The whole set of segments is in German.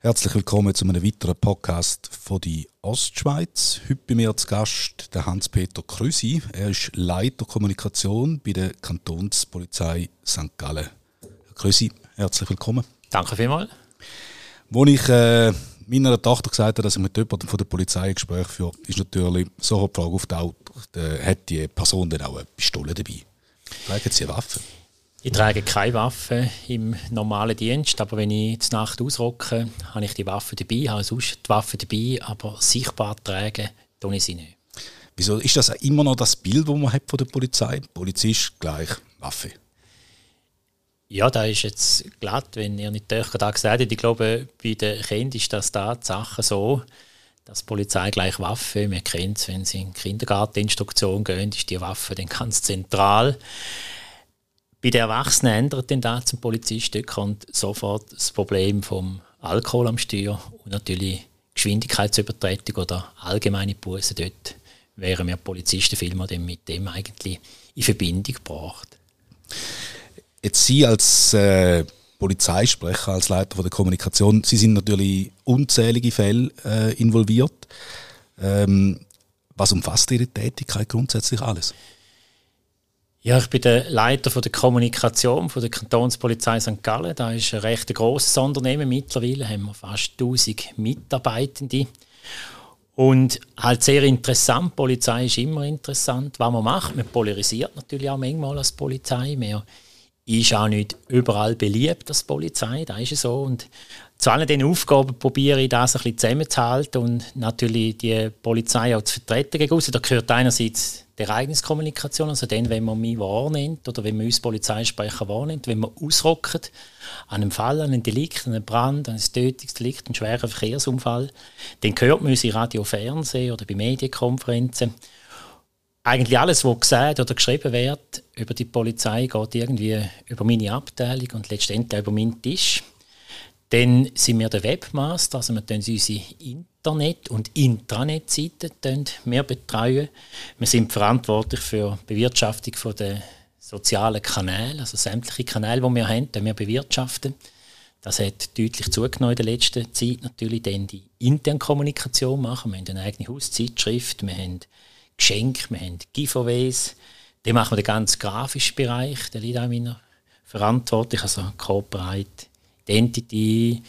Herzlich willkommen zu einem weiteren Podcast von die Ostschweiz. Heute bei mir zu Gast der Hans-Peter Krüsi. Er ist Leiter Kommunikation bei der Kantonspolizei St. Gallen. Herr Krüsi, herzlich willkommen. Danke vielmals. Als ich äh, meiner Tochter gesagt habe, dass ich mit jemandem von der Polizei ein Gespräch führe, ist natürlich so die Frage auftaucht, äh, hat die Person denn auch eine Pistole dabei? Tragen sie eine Waffe? Ich trage keine Waffe im normalen Dienst, aber wenn ich zur Nacht ausrocke, habe ich die Waffe dabei, habe sonst die Waffe dabei, aber sichtbar tragen tue ich sie nicht. Wieso ist das immer noch das Bild, das man hat von der Polizei? Polizist gleich Waffe. Ja, da ist jetzt glatt, wenn ihr nicht da gesagt habt. Ich glaube, bei den Kindern ist das da die Sache so, dass die Polizei gleich Waffe, man kennt es, wenn sie in Kindergarteninstruktion gehen, ist die Waffe dann ganz zentral. Bei den Erwachsenen ändert denn da zum Polizist, kommt sofort das Problem vom Alkohol am Steuer und natürlich Geschwindigkeitsübertretung oder allgemeine Buße. Dort wären wir Polizisten vielmehr mit dem eigentlich in Verbindung gebracht. Jetzt Sie als äh, Polizeisprecher, als Leiter der Kommunikation, Sie sind natürlich unzählige Fälle äh, involviert. Ähm, was umfasst Ihre Tätigkeit grundsätzlich alles? Ja, ich bin der Leiter der Kommunikation der Kantonspolizei St. Gallen. Da ist ein recht grosses Unternehmen. Mittlerweile haben wir fast 1000 Mitarbeitende. Und halt sehr interessant, die Polizei ist immer interessant, was man macht. Man polarisiert natürlich auch manchmal als Polizei. Man ist auch nicht überall beliebt als Polizei, da ist es so. Und zu allen diesen Aufgaben probiere ich das ein bisschen zusammenzuhalten und natürlich die Polizei auch zu vertreten gegen Da gehört einerseits die Ereigniskommunikation, also dann, wenn man mich wahrnimmt oder wenn man uns Polizeisprecher wahrnimmt, wenn man ausrockt an einem Fall, an einem Delikt, an einem Brand, an einem Tötungsdelikt, einen schweren Verkehrsunfall, dann hört man uns in Radio, Fernsehen oder bei Medienkonferenzen. Eigentlich alles, was gesagt oder geschrieben wird über die Polizei, geht irgendwie über meine Abteilung und letztendlich über meinen Tisch. Dann sind wir der Webmaster, also wir unsere Internet- und Intranet-Seiten betreuen. Wir sind verantwortlich für die Bewirtschaftung der sozialen Kanäle, also sämtliche Kanäle, die wir haben, die wir bewirtschaften. Das hat deutlich zugenommen in der letzten Zeit. Natürlich dann die interne Kommunikation machen. Wir haben eine eigene Hauszeitschrift, wir haben Geschenke, wir haben Giveaways. Dann machen wir den ganzen grafischen Bereich, der liegt auch in meiner Verantwortung, also Corporate Identity,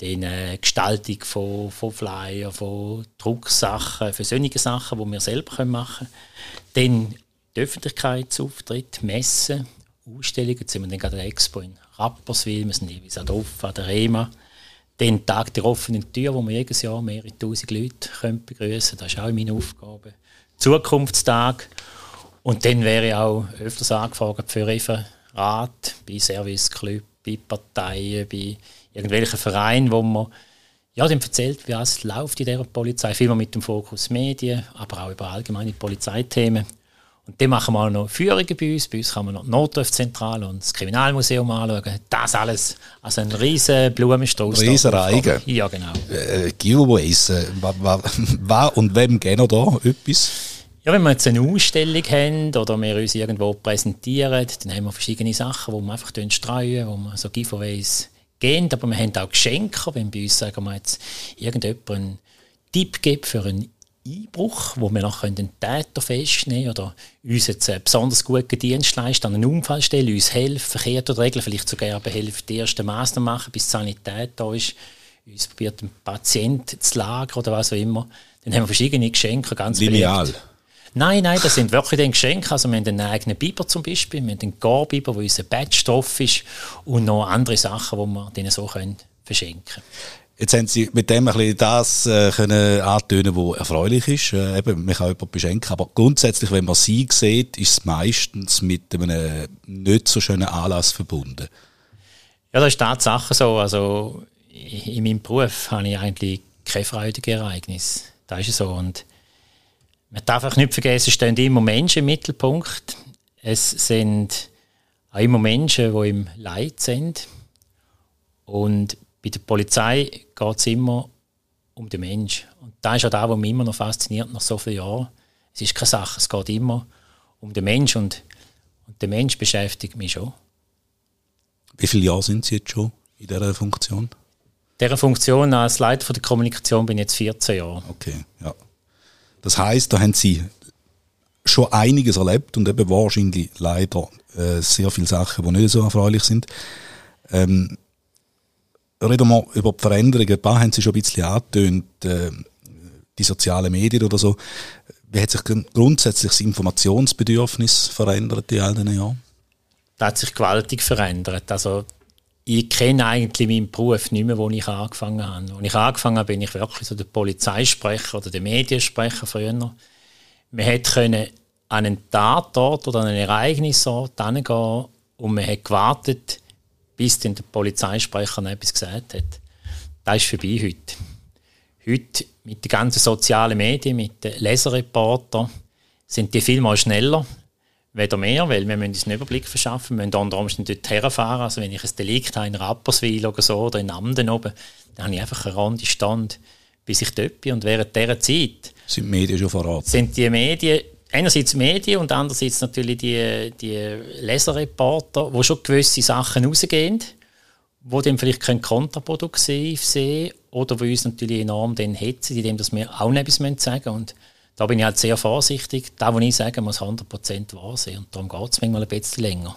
die äh, Gestaltung von, von Flyer, von Drucksachen, für Sachen, die wir selber machen können. Dann die Öffentlichkeitsauftritt, Messen, Ausstellungen. Jetzt sind wir dann gerade an der Expo in Rapperswil, wir sind jeweils auch an der REMA. Dann Tag der offenen Tür, wo wir jedes Jahr mehrere tausend Leute begrüßen können. Das ist auch meine Aufgabe. Zukunftstag. Und dann wäre ich auch öfters angefragt für Referat bei Service Club bei Parteien, bei irgendwelchen Vereinen, wo man ja, dem erzählt, wie es läuft in dieser Polizei. Vielmehr mit dem Fokus Medien, aber auch über allgemeine Polizeithemen. Und dann machen wir auch noch Führungen bei uns. Bei uns kann man noch die Notrufzentrale und das Kriminalmuseum anschauen. Das alles. Also ein riesen Blumenstrauß. Riesen Reigen. Ja, genau. Äh, Giveaways. Was und wem gehen da etwas? Ja, wenn wir jetzt eine Ausstellung haben oder wir uns irgendwo präsentieren, dann haben wir verschiedene Sachen, die wir einfach streuen, wo wir so Giveaways geben. Aber wir haben auch Geschenke, wenn bei uns sagen wir jetzt irgendjemand einen Tipp gibt für einen Einbruch, wo wir noch den Täter festnehmen oder uns jetzt einen besonders guten Dienst leisten, an einen Unfall stellen, uns helfen, verkehrt oder regeln, vielleicht sogar helfen, die ersten Maßnahmen machen, bis die Sanität da ist, uns probiert, den Patienten zu lagern oder was auch immer. Dann haben wir verschiedene Geschenke, ganz Lineal. Nein, nein, das sind wirklich dann Geschenke. Also wir haben einen eigenen Biber zum Beispiel, wir haben einen Garbiber, wo unser drauf ist und noch andere Sachen, die wir denen so können verschenken können. Jetzt haben Sie mit dem ein bisschen das äh, können antönen, was erfreulich ist. Äh, eben, man kann jemanden beschenken, aber grundsätzlich, wenn man sie sieht, ist es meistens mit einem nicht so schönen Anlass verbunden. Ja, das ist Tatsache so. Also in meinem Beruf habe ich eigentlich keine freudige Ereignisse. Das ist so. Und man darf auch nicht vergessen, es stehen immer Menschen im Mittelpunkt. Es sind auch immer Menschen, die im Leid sind. Und bei der Polizei geht es immer um den Menschen. Und das ist auch das, was mich immer noch fasziniert nach so vielen Jahren. Es ist keine Sache, es geht immer um den Menschen. Und, und der Mensch beschäftigt mich schon. Wie viele Jahre sind Sie jetzt schon in dieser Funktion? Dieser Funktion als Leiter der Kommunikation bin ich jetzt 14 Jahre. Okay, ja. Das heißt, da haben Sie schon einiges erlebt und eben wahrscheinlich leider äh, sehr viele Sachen, die nicht so erfreulich sind. Ähm, reden wir über die Veränderungen. Ein paar haben Sie schon ein bisschen angetönt, äh, die sozialen Medien oder so. Wie hat sich grundsätzlich das Informationsbedürfnis verändert in all diesen Jahren? Das hat sich gewaltig verändert. Also ich kenne eigentlich meinen Beruf nicht mehr, wo ich angefangen habe. Als ich angefangen habe, bin ich wirklich so der Polizeisprecher oder der Mediensprecher früher. Man hätte an einen Tatort oder an ein Ereignisort hingehen und man hat gewartet, bis dann der Polizeisprecher noch etwas gesagt hat. Das ist vorbei heute. Heute mit den ganzen sozialen Medien, mit den Leserreportern, sind die viel mal schneller, weder mehr, weil wir müssen uns einen Überblick verschaffen, wir müssen unter Umständen dort herfahren. Also wenn ich ein Delikt habe in Rapperswil oder so oder in Amden oben, dann habe ich einfach eine runde Stand, bis ich dort bin. Und während dieser Zeit sind die Medien schon verraten. Sind die Medien einerseits Medien und andererseits natürlich die, die Leserreporter, wo schon gewisse Sachen rausgehen, wo dann vielleicht kontraproduktiv sehen oder wo uns natürlich enorm dann hetzen, indem wir auch etwas sagen müssen. Und da bin ich halt sehr vorsichtig. Da, wo ich sage, muss 100% wahr sein. Und darum geht es manchmal ein bisschen länger.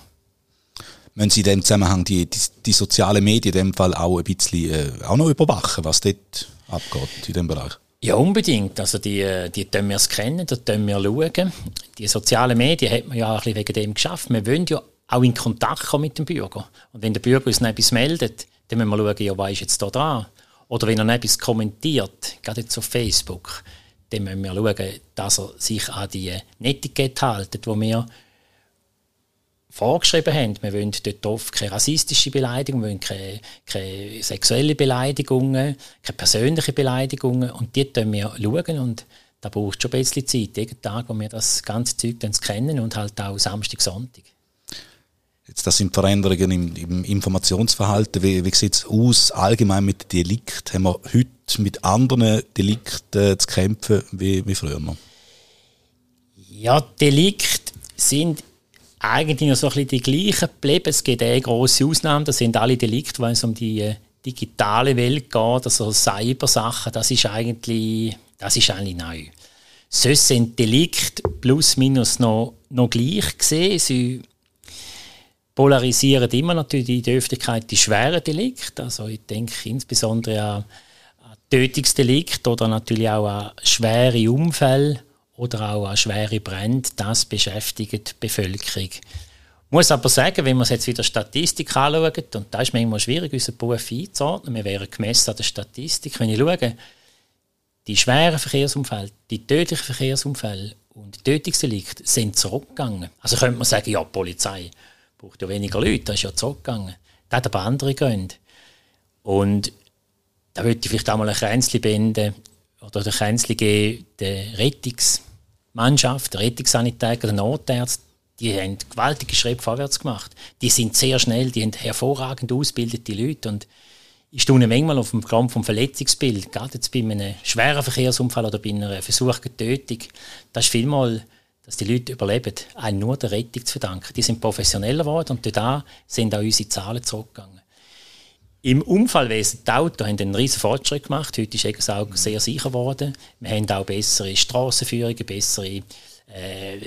Wenn Sie in dem Zusammenhang die, die, die sozialen Medien in dem Fall auch ein bisschen äh, auch noch überwachen, was dort abgeht in dem Bereich? Ja, unbedingt. Also die, die können wir kennen, da können wir schauen. Die sozialen Medien hat man ja ein bisschen wegen dem geschafft. Wir wollen ja auch in Kontakt kommen mit dem Bürger. Und wenn der Bürger uns etwas meldet, dann müssen wir schauen, ja, was ist jetzt da dran? Oder wenn er etwas kommentiert, gerade jetzt auf Facebook, dann müssen wir schauen, dass er sich an die Netiquette hält, die wir vorgeschrieben haben. Wir wollen dort oft keine rassistische Beleidigung, wir wollen keine, keine sexuelle Beleidigungen, keine persönliche Beleidigungen und die schauen wir schauen und da braucht schon ein bisschen Zeit, jeden Tag, wo wir das ganze Zeug dann kennen und halt auch Samstag, Sonntag. Jetzt, das sind Veränderungen im, im Informationsverhalten. Wie, wie sieht es aus allgemein mit Delikt? Haben wir heute mit anderen Delikten zu kämpfen wie, wie früher? Ja, Delikte sind eigentlich noch so ein bisschen die gleichen geblieben. Es gibt eine grosse Ausnahme, das sind alle Delikte, wenn es um die äh, digitale Welt geht, also Cybersachen, das ist eigentlich, das ist eigentlich neu. Sonst sind Delikte plus minus noch, noch gleich gesehen. Sie polarisieren immer natürlich in der Öffentlichkeit die schweren Delikte. Also ich denke insbesondere an, an Tötungsdelikte oder natürlich auch an schwere Unfälle oder auch an schwere Brände, das beschäftigt die Bevölkerung. Ich muss aber sagen, wenn man jetzt wieder Statistik anschaut, und da ist manchmal schwierig, unseren Beruf einzuordnen, wir wären gemessen an der Statistik, wenn ich schaue, die schweren Verkehrsunfälle, die tödlichen Verkehrsunfälle und die Tötungsdelikte sind zurückgegangen. Also könnte man sagen, ja, die Polizei braucht ja weniger Leute, das ist ja zurückgegangen. Das hat aber andere Gründe. Und da würde ich vielleicht auch mal ein Kränzchen binden oder Kränzchen geben, der Rettungs- Mannschaft, der Rettungssanitäter, der Notärzte, die haben gewaltige Schritte vorwärts gemacht. Die sind sehr schnell, die haben hervorragend ausgebildete Leute und ich staune manchmal auf dem Grund vom Verletzungsbild, gerade jetzt bei einem schweren Verkehrsunfall oder bei einer versuchten Tötung, das ist vielmal, dass die Leute überleben, einem nur der Rettung zu verdanken. Die sind professioneller geworden und da sind auch unsere Zahlen zurückgegangen. Im Unfallwesen, die Autos haben einen riesen Fortschritt gemacht. Heute ist es auch sehr sicher geworden. Wir haben auch bessere Strassenführungen, bessere äh,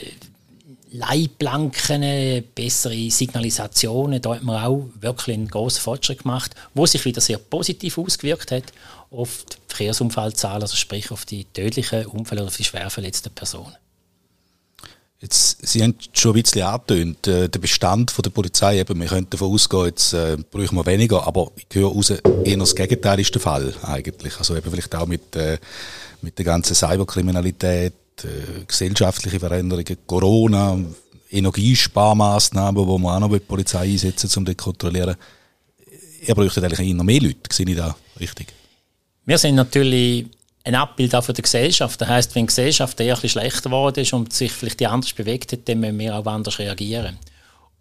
Leitplanken, bessere Signalisationen. Da hat man auch wirklich einen großen Fortschritt gemacht, wo sich wieder sehr positiv ausgewirkt hat auf die Verkehrsunfallzahlen, also sprich auf die tödlichen Unfälle oder auf die schwer verletzten Personen. Jetzt, Sie haben schon ein bisschen angetönt, äh, der Bestand von der Polizei, eben, wir könnten davon ausgehen, jetzt äh, brauchen wir weniger, aber ich höre raus, eher das Gegenteil ist der Fall eigentlich. Also eben vielleicht auch mit, äh, mit der ganzen Cyberkriminalität, äh, gesellschaftliche Veränderungen, Corona, Energiesparmaßnahmen, wo man auch noch die Polizei einsetzen, um das zu kontrollieren. Ihr bräuchtet eigentlich eher mehr Leute, sehe ich da richtig? Wir sind natürlich ein Abbild auch von der Gesellschaft. Das heißt, wenn die Gesellschaft eher ein schlechter geworden ist und sich vielleicht anders bewegt hat, dann müssen wir auch anders reagieren.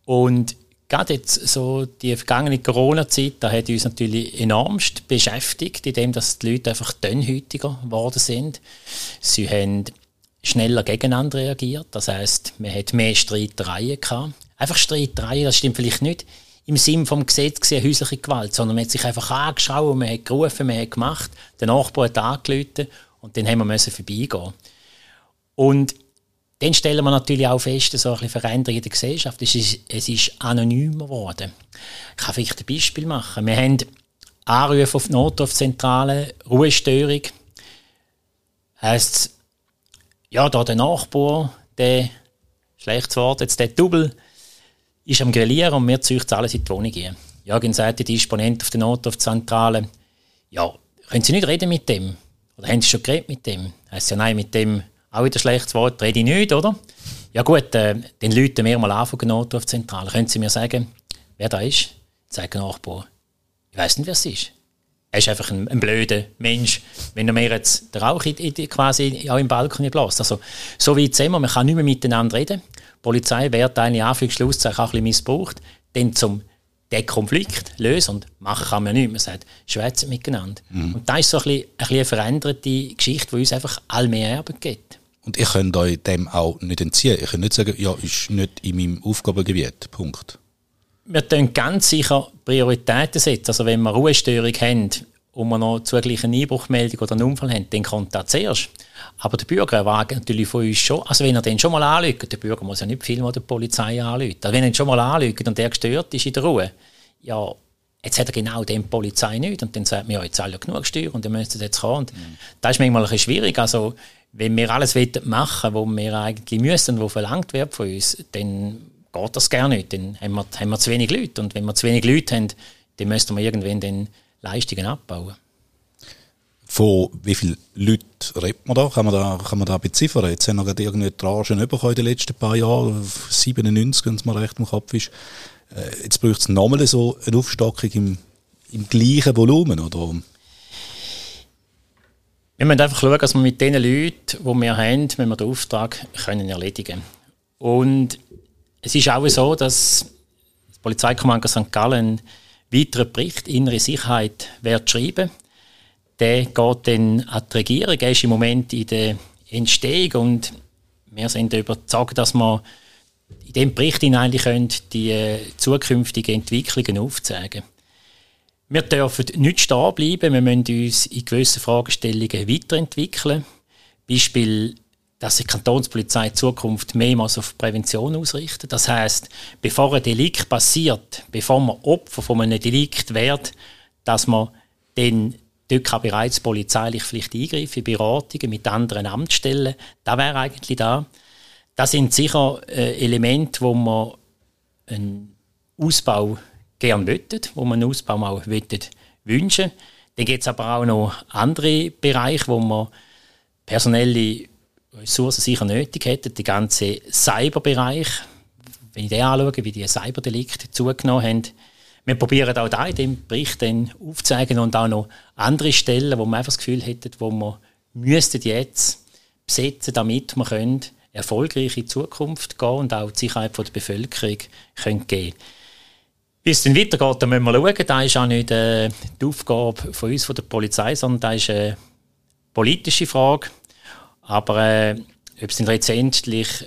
Und gerade jetzt so die vergangene Corona-Zeit, da hat uns natürlich enormst beschäftigt, indem dass die Leute einfach dünnhütiger geworden sind. Sie haben schneller gegeneinander reagiert. Das heißt, man hat mehr Streitereien gehabt. Einfach Streiterei, das stimmt vielleicht nicht im Sinn vom Gesetz gesehen, häusliche Gewalt, sondern man hat sich einfach angeschaut, man hat gerufen, man hat gemacht, der Nachbar hat angerufen und dann haben wir vorbeigehen. Und dann stellen wir natürlich auch fest, so eine Veränderung in der Gesellschaft. Es ist, es ist anonymer geworden. Ich kann vielleicht ein Beispiel machen. Wir haben Anrufe auf die Notrufzentrale, Ruhestörung. Heißt ja, da der Nachbar, der, schlechtes Wort, jetzt der Double, ist am Grillieren und wir züchten alles in die Wohnung gehen. Ja, dann sagt die Disponent auf der Notrufzentrale, ja, können Sie nicht reden mit dem? Oder haben Sie schon geredet mit dem? Heißt ja, nein, mit dem auch wieder schlechtes Wort, rede ich nicht, oder? Ja gut, äh, dann läuten wir mal an von der Notrufzentrale. Können Sie mir sagen, wer da ist? Sagt der Nachbar. Ich weiß nicht, wer es ist. Er ist einfach ein, ein blöder Mensch, wenn er mir jetzt den Rauch in, in, quasi auch im Balkon bläst. Also, so weit sind wir, man kann nicht mehr miteinander reden. Die Polizei wird eine Anführungsschlusszeichen auch ein bisschen missbraucht, dann zum den Konflikt lösen und machen kann man nicht. Man sagt, schwätzen miteinander. Mhm. Und das ist so ein bisschen, ein bisschen eine veränderte Geschichte, die uns einfach all mehr Erben gibt. Und ich könnte euch dem auch nicht entziehen. Ich könnte nicht sagen, ja, ist nicht in meinem Aufgabengebiet. Punkt. Wir können ganz sicher Prioritäten setzen. Also wenn wir Ruhestörung haben und wir noch zugleich eine Einbruchmeldung oder einen Unfall haben, dann kommt das zuerst. Aber der Bürger erwartet natürlich von uns schon, also wenn er den schon mal anlügt, der Bürger muss ja nicht viel mit der Polizei anlügen. Also wenn er ihn schon mal anlügt und der gestört ist in der Ruhe, ja, jetzt hat er genau den Polizei nicht und dann sagt man, ja, jetzt alle genug gestört und dann müsste jetzt kommen. Und mhm. Das ist manchmal ein bisschen schwierig. Also wenn wir alles machen wollen, was wir eigentlich müssen, was verlangt wird von uns, dann geht das gar nicht. Dann haben wir, haben wir zu wenig Leute. Und wenn wir zu wenig Leute haben, dann müssten wir irgendwann dann Leistungen abbauen. Von wie vielen Leuten redet man da? Kann man da, kann man da beziffern? Jetzt haben wir gerade irgendeine bekommen in den letzten paar Jahren, 97, wenn es mal recht im Kopf ist. Äh, jetzt braucht es nochmal so eine Aufstockung im, im gleichen Volumen, oder? Wir müssen einfach schauen, dass wir mit den Leuten, die wir haben, wenn wir den Auftrag können erledigen Und es ist auch so, dass das Polizeikommando St. Gallen weiteren Bericht Innere Sicherheit wird schreiben. Der geht dann an die Regierung. Er ist im Moment in der Entstehung und wir sind überzeugt, dass wir in diesem Bericht eigentlich die äh, zukünftigen Entwicklungen aufzeigen. Wir dürfen nicht stehen bleiben, wir müssen uns in gewissen Fragestellungen weiterentwickeln. Beispiel, dass die Kantonspolizei in Zukunft mehrmals auf Prävention ausrichtet. Das heißt, bevor ein Delikt passiert, bevor man Opfer von einem Delikt wird, dass man dann dort kann bereits polizeilich vielleicht eingreifen, Beratungen mit anderen Amtsstellen. Das wäre eigentlich da. Das sind sicher äh, Elemente, wo man einen Ausbau gerne möchten, wo man einen Ausbau auch wünschen Dann gibt es aber auch noch andere Bereiche, wo man personelle Ressourcen sicher nötig hätten. Der ganze Cyberbereich, wenn ich den anschaue, wie die Cyberdelikte zugenommen haben, wir probieren auch da in dem Bericht aufzuzeigen und auch noch andere Stellen, wo man einfach das Gefühl hätte, wo man müsste jetzt besetzen, damit wir können erfolgreich in die Zukunft gehen und auch die Sicherheit der Bevölkerung können wie es dann weitergeht, da müssen wir schauen. Das ist auch nicht äh, die Aufgabe von uns, von der Polizei, sondern das ist eine politische Frage. Aber äh, ob es dann letztendlich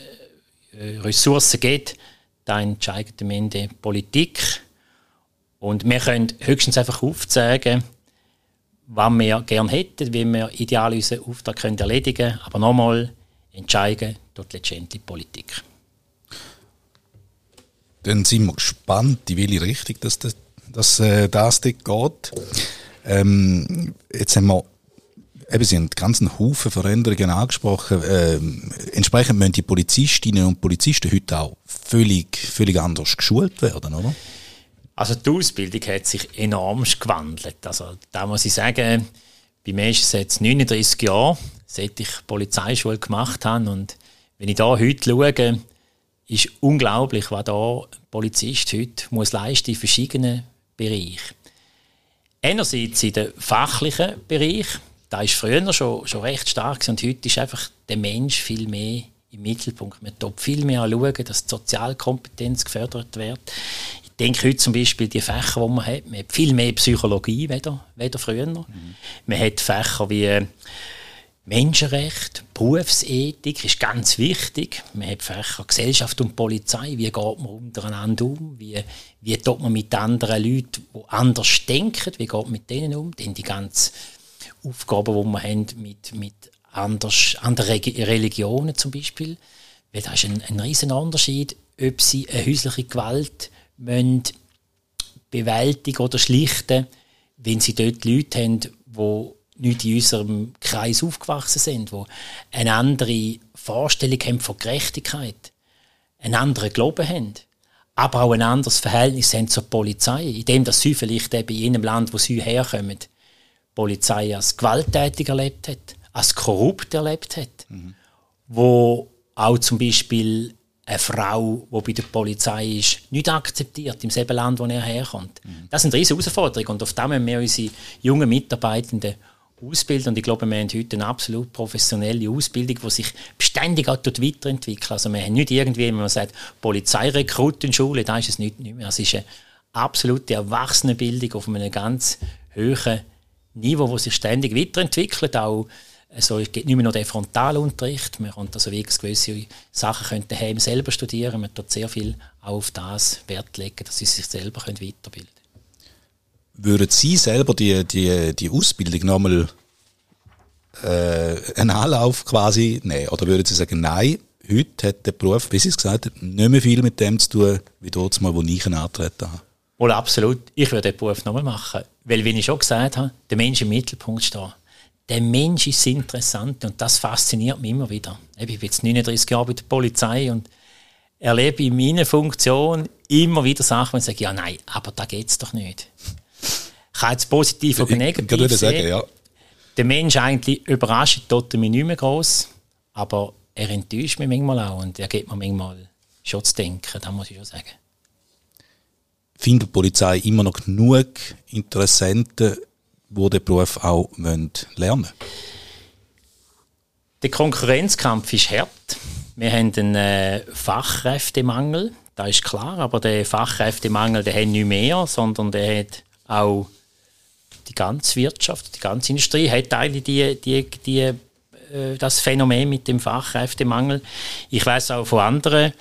äh, Ressourcen gibt, da entscheidet am Ende Politik. Und wir können höchstens einfach aufzeigen, was wir gerne hätten, wie wir ideal unseren Auftrag können erledigen können. Aber nochmal, entscheiden dort letztendlich Politik. Dann sind wir gespannt, in welche Richtung das, das, das, äh, geht. Ähm, jetzt haben wir eben, Sie haben ganzen Haufen Veränderungen angesprochen. Ähm, entsprechend müssen die Polizistinnen und Polizisten heute auch völlig, völlig anders geschult werden, oder? Also die Ausbildung hat sich enorm gewandelt. Also da muss ich sagen, bei mir ist es jetzt 39 Jahre, seit ich Polizeischule gemacht habe und wenn ich da heute schaue, ist unglaublich, was da Polizist heute muss leisten in verschiedenen Bereichen. Einerseits in dem fachlichen Bereich, da ist früher schon, schon recht stark und heute ist einfach der Mensch viel mehr im Mittelpunkt. Man tut viel mehr schauen, dass die Sozialkompetenz gefördert wird. Ich denke heute zum Beispiel die Fächer, die man hat. Man hat viel mehr Psychologie weder, weder früher. Mhm. Man hat Fächer wie Menschenrecht, Berufsethik ist ganz wichtig. Man hat Fächer Gesellschaft und Polizei. Wie geht man untereinander um? Wie, wie tut man mit anderen Leuten, die anders denken, wie geht man mit denen um? Dann die ganzen Aufgaben, die wir haben mit, mit anders, anderen Religionen zum Beispiel. Weil da ist ein, ein riesen Unterschied, ob sie eine häusliche Gewalt müssen bewältigen oder schlichten, wenn sie dort Leute haben, die nicht in unserem Kreis aufgewachsen sind, die eine andere Vorstellung haben von Gerechtigkeit, einen anderen Glauben haben, aber auch ein anderes Verhältnis haben zur Polizei, indem dass sie vielleicht eben in einem Land, wo sie herkommen, Polizei als gewalttätig erlebt hat, als korrupt erlebt hat, mhm. wo auch zum Beispiel eine Frau, die bei der Polizei ist, nicht akzeptiert im selben Land, wo er herkommt. Mhm. Das sind riesige Herausforderungen und auf dem müssen wir unsere jungen Mitarbeitenden ausbilden. Und ich glaube, wir haben heute eine absolut professionelle Ausbildung, die sich beständig auch weiterentwickelt. Also wir haben nicht irgendwie, wenn man sagt, Polizeirekrutenschule, da ist es nicht, nicht mehr. Es ist eine absolute Erwachsenenbildung auf einem ganz hohen Niveau, wo sich ständig weiterentwickelt. Auch also es gibt nicht mehr nur den Frontalunterricht, man kann also gewisse Sachen können daheim selber studieren, man tut sehr viel auf das Wert legen, dass sie sich selber können weiterbilden können. Würden Sie selber die, die, die Ausbildung nochmal äh, einen Anlauf quasi nehmen? Oder würden Sie sagen, nein, heute hat der Beruf, wie Sie es gesagt haben, nicht mehr viel mit dem zu tun, wie dort mal, wo ich ihn antreten habe? Wohl absolut. Ich würde den Beruf nochmal machen. Weil, wie ich schon gesagt habe, der Mensch im Mittelpunkt steht. Der Mensch ist interessant und das fasziniert mich immer wieder. Ich bin jetzt 39 Jahre bei der Polizei und erlebe in meiner Funktion immer wieder Sachen, wo ich sage, ja nein, aber da geht es doch nicht kann jetzt positiv oder negativ ich, ich sagen, ja. Der Mensch eigentlich überrascht tut mich nicht mehr groß, aber er enttäuscht mich manchmal auch und er gibt mir manchmal schon zu denken, das muss ich schon sagen. Findet die Polizei immer noch genug Interessenten, die den Beruf auch lernen wollen? Der Konkurrenzkampf ist hart. Wir haben einen äh, Fachkräftemangel, das ist klar, aber der Fachkräftemangel, der hat nicht mehr, sondern der hat auch die ganze Wirtschaft, die ganze Industrie hat eigentlich die, die, die, äh, das Phänomen mit dem Fachkräftemangel. Ich weiß auch von anderen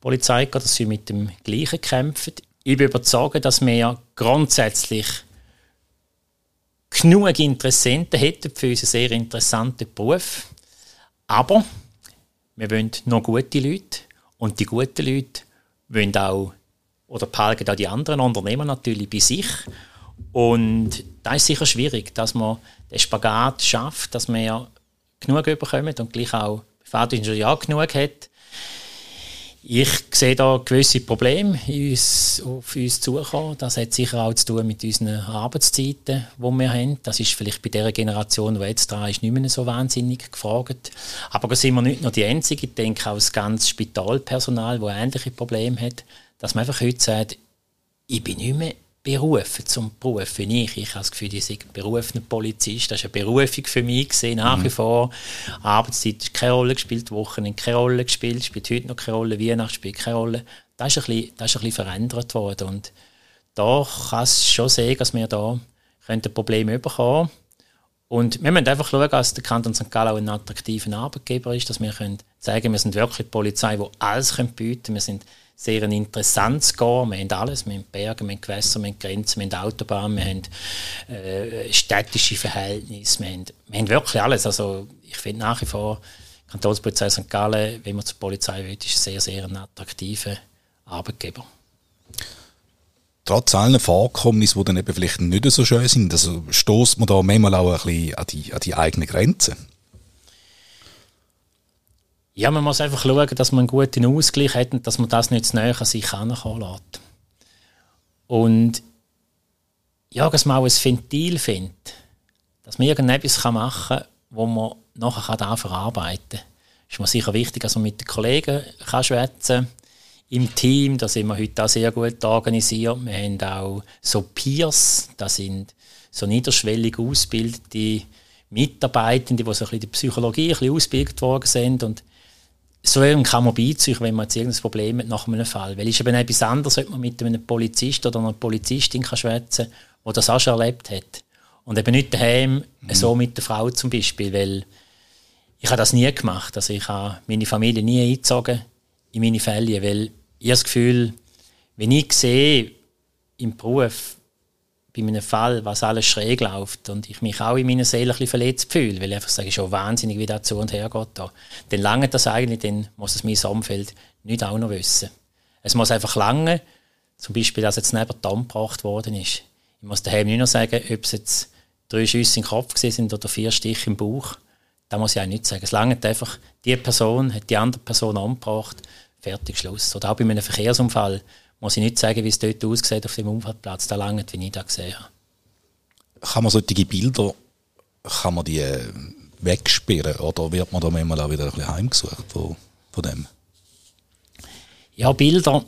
Polizeikern, dass sie mit dem Gleichen kämpfen. Ich bin überzeugt, dass wir grundsätzlich genug Interessenten hätten für unseren sehr interessanten Beruf. Aber wir wollen noch gute Leute und die guten Leute wollen auch oder behalten auch die anderen Unternehmen natürlich bei sich und da ist sicher schwierig, dass man den Spagat schafft, dass man genug bekommt und gleich auch Fahrtingenieur genug hat. Ich sehe da gewisse Probleme auf uns zukommen. Das hat sicher auch zu tun mit unseren Arbeitszeiten, die wir haben. Das ist vielleicht bei der Generation, die jetzt dran ist, nicht mehr so wahnsinnig gefragt. Aber da sind wir nicht nur die Einzigen. Ich denke auch das ganze Spitalpersonal, das ähnliche Probleme hat, dass man einfach heute sagt, ich bin nicht mehr berufen zum Beruf wie ich. Ich habe das Gefühl, ich ein berufener Polizist. Das ist eine Berufung für mich gesehen, nach mhm. wie vor. Arbeitszeit hat keine Rolle gespielt, Wochen keine Rolle gespielt, spielt heute noch keine Rolle, Weihnachten spielt keine Rolle. Das ist ein bisschen, das ist ein bisschen verändert worden und da kann es schon sehen, dass wir da ein Problem bekommen und wir müssen einfach schauen, dass der Kanton St. Gallen auch ein attraktiver Arbeitgeber ist, dass wir können sagen, wir sind wirklich die Polizei, die alles bieten können. Wir sind sehr ein interessantes Gehen. Wir haben alles. Wir haben Berge, wir haben Gewässer, wir haben Grenzen, wir haben Autobahnen, wir haben äh, städtische Verhältnisse. Wir haben, wir haben wirklich alles. Also ich finde nach wie vor, Kantonspolizei St. Gallen, wenn man zur Polizei will, ist sehr, sehr ein attraktiver Arbeitgeber. Trotz allen Vorkommnissen, die dann eben vielleicht nicht so schön sind, also stoßt man da manchmal auch ein bisschen an die, an die eigenen Grenzen. Ja, man muss einfach schauen, dass man einen guten Ausgleich hat und dass man das nicht zu näher an sich herankommen lässt. Und ja, dass man auch ein Ventil findet, dass man irgendetwas machen kann, wo man nachher kann verarbeiten kann. Ist mir sicher wichtig, dass man mit den Kollegen kann schwätzen im Team, da sind wir heute auch sehr gut organisiert. Wir haben auch so Peers, das sind so niederschwellig ausgebildete Mitarbeitende, die so ein bisschen die Psychologie ein bisschen ausgebildet worden sind und so kann man beiziehen, wenn man jetzt irgendein Problem hat nach einem Fall. Weil es ist eben etwas anderes, ob man mit einem Polizist oder einer Polizistin kann schwätzen kann, der das auch schon erlebt hat. Und eben nicht daheim, mhm. so mit der Frau zum Beispiel, weil Ich habe das nie gemacht. Also ich habe meine Familie nie eingezogen in meine Fälle, weil ich habe das Gefühl, wenn ich sehe im Beruf, bei einem Fall, was alles schräg läuft und ich mich auch in meiner Seele ein bisschen verletzt fühle, weil ich einfach sage, schon wahnsinnig, wie das zu und her geht. Da. Dann lange das eigentlich, dann muss es mein Umfeld nicht auch noch wissen. Es muss einfach lange, zum Beispiel, dass jetzt neben Tom gebracht worden ist. Ich muss daheim nicht noch sagen, ob es jetzt drei Schüsse im Kopf sind oder vier Stiche im Bauch. Da muss ich auch nicht sagen. Es langt einfach, die Person hat die andere Person angebracht, fertig, Schluss. Oder auch bei einem Verkehrsunfall muss ich nicht sagen, wie es dort aussieht auf dem Unfallplatz. Da langt, wie ich das gesehen habe. Kann man solche Bilder, kann man die äh, wegsperren oder wird man da manchmal auch wieder ein bisschen heimgesucht von, von dem? Ja, Bilder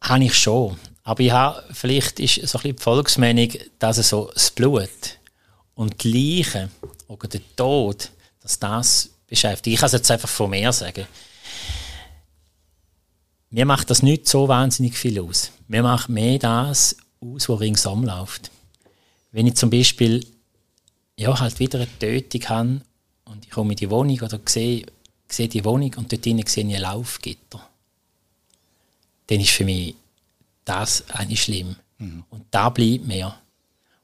habe ich schon. Aber ich habe, vielleicht ist so ein bisschen die Volksmeinung, dass es so das Blut und die Leichen oder der Tod, dass das beschäftigt. Ich kann es jetzt einfach von mir sagen. Mir macht das nicht so wahnsinnig viel aus. Mir macht mehr das aus, was ringsum läuft. Wenn ich zum Beispiel ja, halt wieder eine Tötung habe und ich komme in die Wohnung oder sehe, sehe die Wohnung und dort drinnen sehe ich ein Laufgitter, dann ist für mich das eigentlich schlimm. Mhm. Und da bleibt mir.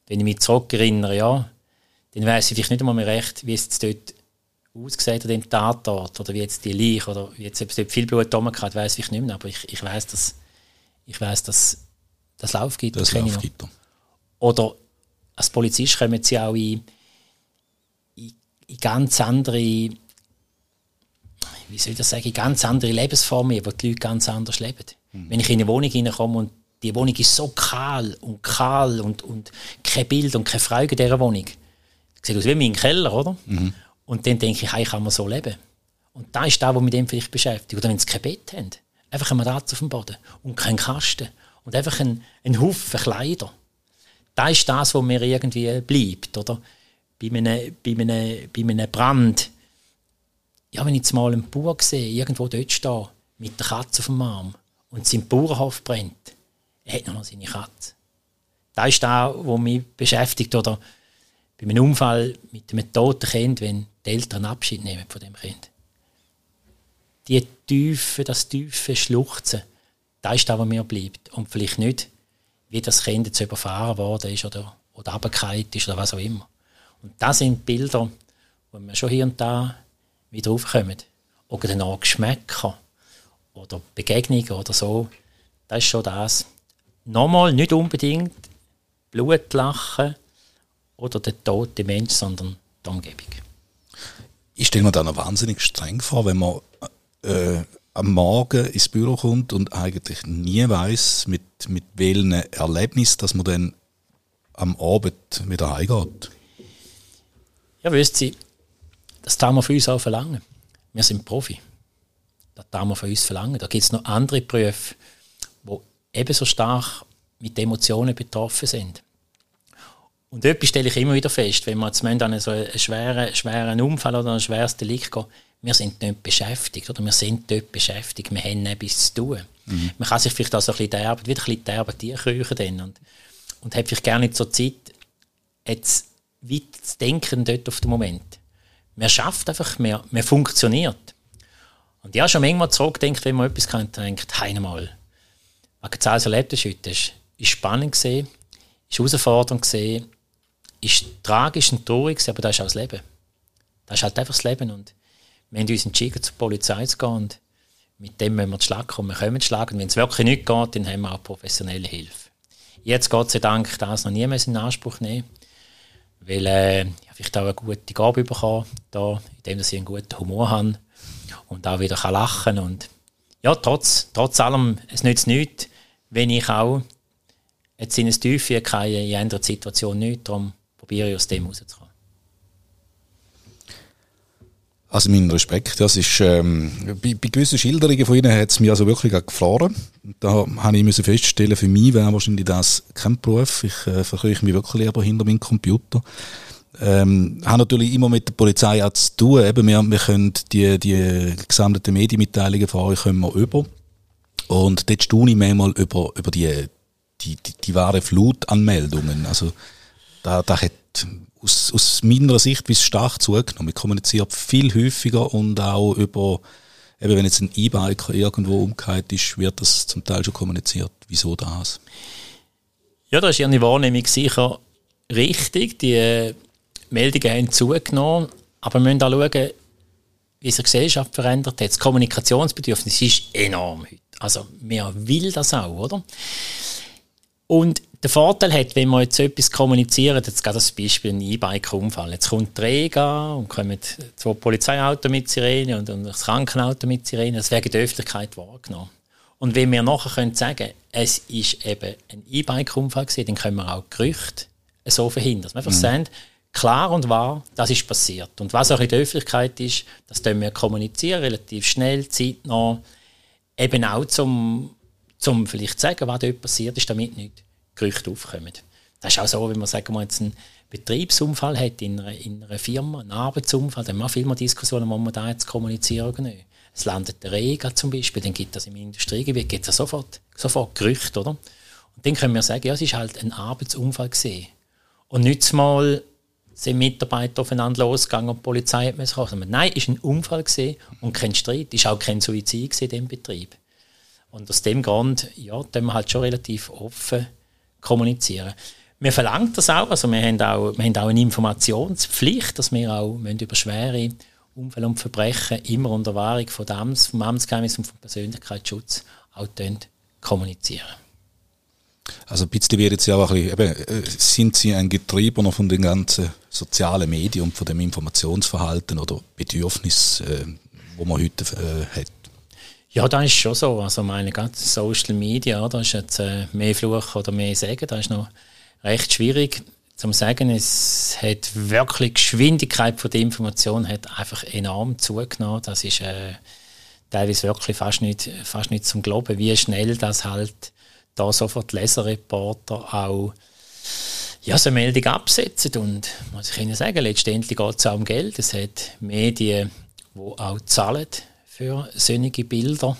Wenn ich mich zurückerinnere, ja, dann weiß ich vielleicht nicht einmal mehr recht, wie es dort ausgesehen an dem Tatort oder wie jetzt die Leiche oder wie jetzt, ob dort viel Blut rumgehabt weiß ich nicht mehr, aber ich, ich weiß, dass ich weiß, dass das Laufgitter das Laufgitter. Oder als Polizist kommen sie auch in, in, in, ganz andere wie soll ich das sagen, in ganz andere Lebensformen, wo die Leute ganz anders leben. Mhm. Wenn ich in eine Wohnung hineinkomme und die Wohnung ist so kahl und kahl und, und kein Bild und keine Freude in dieser Wohnung. Sieht aus wie mein Keller, oder? Mhm. Und dann denke ich, hey, kann man so leben? Und da ist das, was mich dem vielleicht beschäftigt. Oder wenn sie kein Bett haben. Einfach ein Matratz auf dem Boden und kein Kasten. Und einfach ein, ein Haufen Kleider. Das ist das, was mir irgendwie bleibt. Oder? Bei einem, bei einem, bei einem Brand. Ja, wenn ich jetzt mal einen Bauer sehe, irgendwo dort stehen, mit der Katze auf dem Arm und sein Bauernhof brennt, er hat noch seine Katze. Das ist das, was mich beschäftigt. Oder bei einem Unfall mit einem toten Kind, wenn die Eltern Abschied nehmen von dem Kind. Die tiefe, das tiefe Schluchzen, das ist das, was mir bleibt. Und vielleicht nicht, wie das Kind jetzt überfahren worden ist oder, oder runtergefallen ist oder was auch immer. Und das sind Bilder, wo wir schon hier und da wieder aufkommen. Oder dann Geschmäcker oder Begegnungen oder so. Das ist schon das. Nochmal, nicht unbedingt Blutlachen oder der tote Mensch, sondern die Umgebung. Ich stelle mir da noch wahnsinnig streng vor, wenn man äh, am Morgen ins Büro kommt und eigentlich nie weiß, mit, mit welchem Erlebnis, dass man dann am Abend wieder heimgeht. Ja, wisst Sie, das darf man von uns auch verlangen. Wir sind Profi. Das darf man von uns verlangen. Da gibt es noch andere Berufe, die ebenso stark mit Emotionen betroffen sind. Und etwas stelle ich immer wieder fest, wenn wir jetzt an so einen schweren, schweren Unfall oder ein schweres Delikt gehen, wir sind nicht beschäftigt, oder wir sind dort beschäftigt, wir haben etwas zu tun. Mhm. Man kann sich vielleicht auch so ein bisschen derbe, wieder ein bisschen derbe Tierküche dann und, und hat vielleicht gerne nicht so Zeit, jetzt weit zu denken dort auf den Moment. Man schafft einfach, man, man funktioniert. Und ja, schon manchmal zurückdenkt, wenn man etwas kann, denkt, einmal, was du alles erlebt hast heute, ist spannend gesehen, ist herausfordernd gesehen, ist tragisch und traurig, aber das ist auch das Leben. Das ist halt einfach das Leben. Und wir haben uns entschieden, zur Polizei zu gehen und mit dem müssen wir zu Schlag kommen. Wir kommen zu Schlag und wenn es wirklich nicht geht, dann haben wir auch professionelle Hilfe. Jetzt Gott sei Dank das noch niemals in Anspruch nehmen, weil äh, ich auch eine gute Gabe bekommen, da, indem ich einen guten Humor habe und auch wieder kann lachen und ja, trotz, trotz allem, es nützt nichts, wenn ich auch jetzt in ein Teufel gehe, in einer Situation nicht, darum probiere aus dem rauszukommen. Also mein Respekt, das ist, ähm, bei, bei, gewissen Schilderungen von Ihnen hat es mich also wirklich gefroren. Da habe ich müssen feststellen, für mich wäre wahrscheinlich das kein Beruf. Ich äh, verkaufe mich wirklich lieber hinter meinem Computer. Ähm, haben natürlich immer mit der Polizei auch zu tun. Eben, wir, wir können die, die gesammelten Medienmitteilungen von euch können wir über. Und dort staune ich manchmal über, über die, die, die, die wahre Flut an Meldungen. Also, da, da hat aus, aus meiner Sicht bis stark zugenommen. Ich kommuniziere viel häufiger und auch über, eben wenn jetzt ein E-Biker irgendwo umgekehrt ist, wird das zum Teil schon kommuniziert. Wieso das? Ja, da ist Ihre Wahrnehmung sicher richtig. Die äh, Meldungen haben zugenommen, aber wir müssen auch schauen, wie sich die Gesellschaft verändert hat. Das Kommunikationsbedürfnis ist enorm heute. Also, wer will das auch, oder? Und der Vorteil hat, wenn man jetzt etwas kommuniziert, jetzt gerade das Beispiel ein E-Bike-Unfall. Jetzt kommt Regen und kommen zwei Polizeiautos mit Sirene und, und das Krankenauto mit Sirene. Das in der Öffentlichkeit wahrgenommen. Und wenn wir nachher können sagen es ist eben ein E-Bike-Unfall gewesen, dann können wir auch Gerüchte so verhindern. Dass wir einfach mhm. sagen, klar und wahr, das ist passiert. Und was auch in der Öffentlichkeit ist, das können wir kommunizieren, relativ schnell, zeitnah, eben auch zum, zum vielleicht sagen, was dort passiert ist, damit nicht Gerüchte aufkommen. Das ist auch so, wenn man sagen wir jetzt einen Betriebsunfall hat in einer, in einer Firma, einen Arbeitsunfall, dann haben wir viel mehr Diskussionen, ob man da jetzt kommunizieren oder nicht. Es landet der Regen zum Beispiel, dann gibt es im Industriegebiet gibt es sofort, sofort Gerüchte, oder? Und dann können wir sagen, ja, es ist halt ein Arbeitsunfall gesehen. Und nicht mal sind Mitarbeiter aufeinander losgegangen und die Polizei hat müssen kommen. Nein, es war ein Unfall gesehen und kein Streit, es war auch kein Suizid in diesem Betrieb. Und aus dem Grund, ja, da wir halt schon relativ offen kommunizieren. Wir verlangen das auch, also wir haben auch, wir haben auch eine Informationspflicht, dass wir auch über schwere Unfälle und Verbrechen immer unter Wahrung von dem, vom Amtsgeheimnis und vom Persönlichkeitsschutz auch kommunizieren. Also ein bisschen wird jetzt ja auch ein bisschen, eben, äh, sind Sie ein Getriebener von den ganzen sozialen Medien und von dem Informationsverhalten oder Bedürfnis, äh, wo man heute äh, hat? Ja, das ist schon so. Also meine ganze Social Media, da ist jetzt äh, mehr Fluch oder mehr Sagen, das ist noch recht schwierig zum sagen. Es hat wirklich Geschwindigkeit von der Information hat einfach enorm zugenommen. Das ist äh, teilweise wirklich fast nicht, fast nicht zum Glauben, wie schnell das halt da sofort Leserreporter auch ja, so eine Meldung absetzen. Und muss ich Ihnen sagen, letztendlich geht es auch um Geld. Es hat Medien, die auch zahlen für solche Bilder.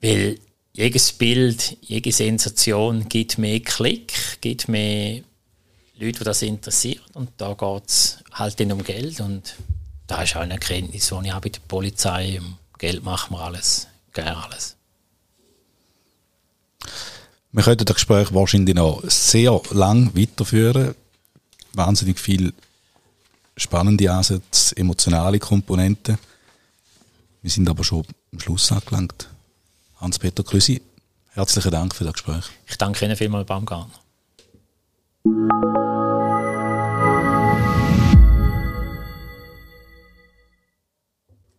Weil jedes Bild, jede Sensation gibt mehr Klick, gibt mehr Leute, die das interessiert. Und da geht es halt dann um Geld. Und da ist auch eine Erkenntnis, die ich auch bei der Polizei, um Geld machen wir alles, gerne alles. Wir könnten das Gespräch wahrscheinlich noch sehr lang weiterführen. Wahnsinnig viele spannende Ansätze, emotionale Komponenten. Wir sind aber schon am Schluss angelangt. Hans-Peter Krüsi, herzlichen Dank für das Gespräch. Ich danke Ihnen vielmals, Baumgartner.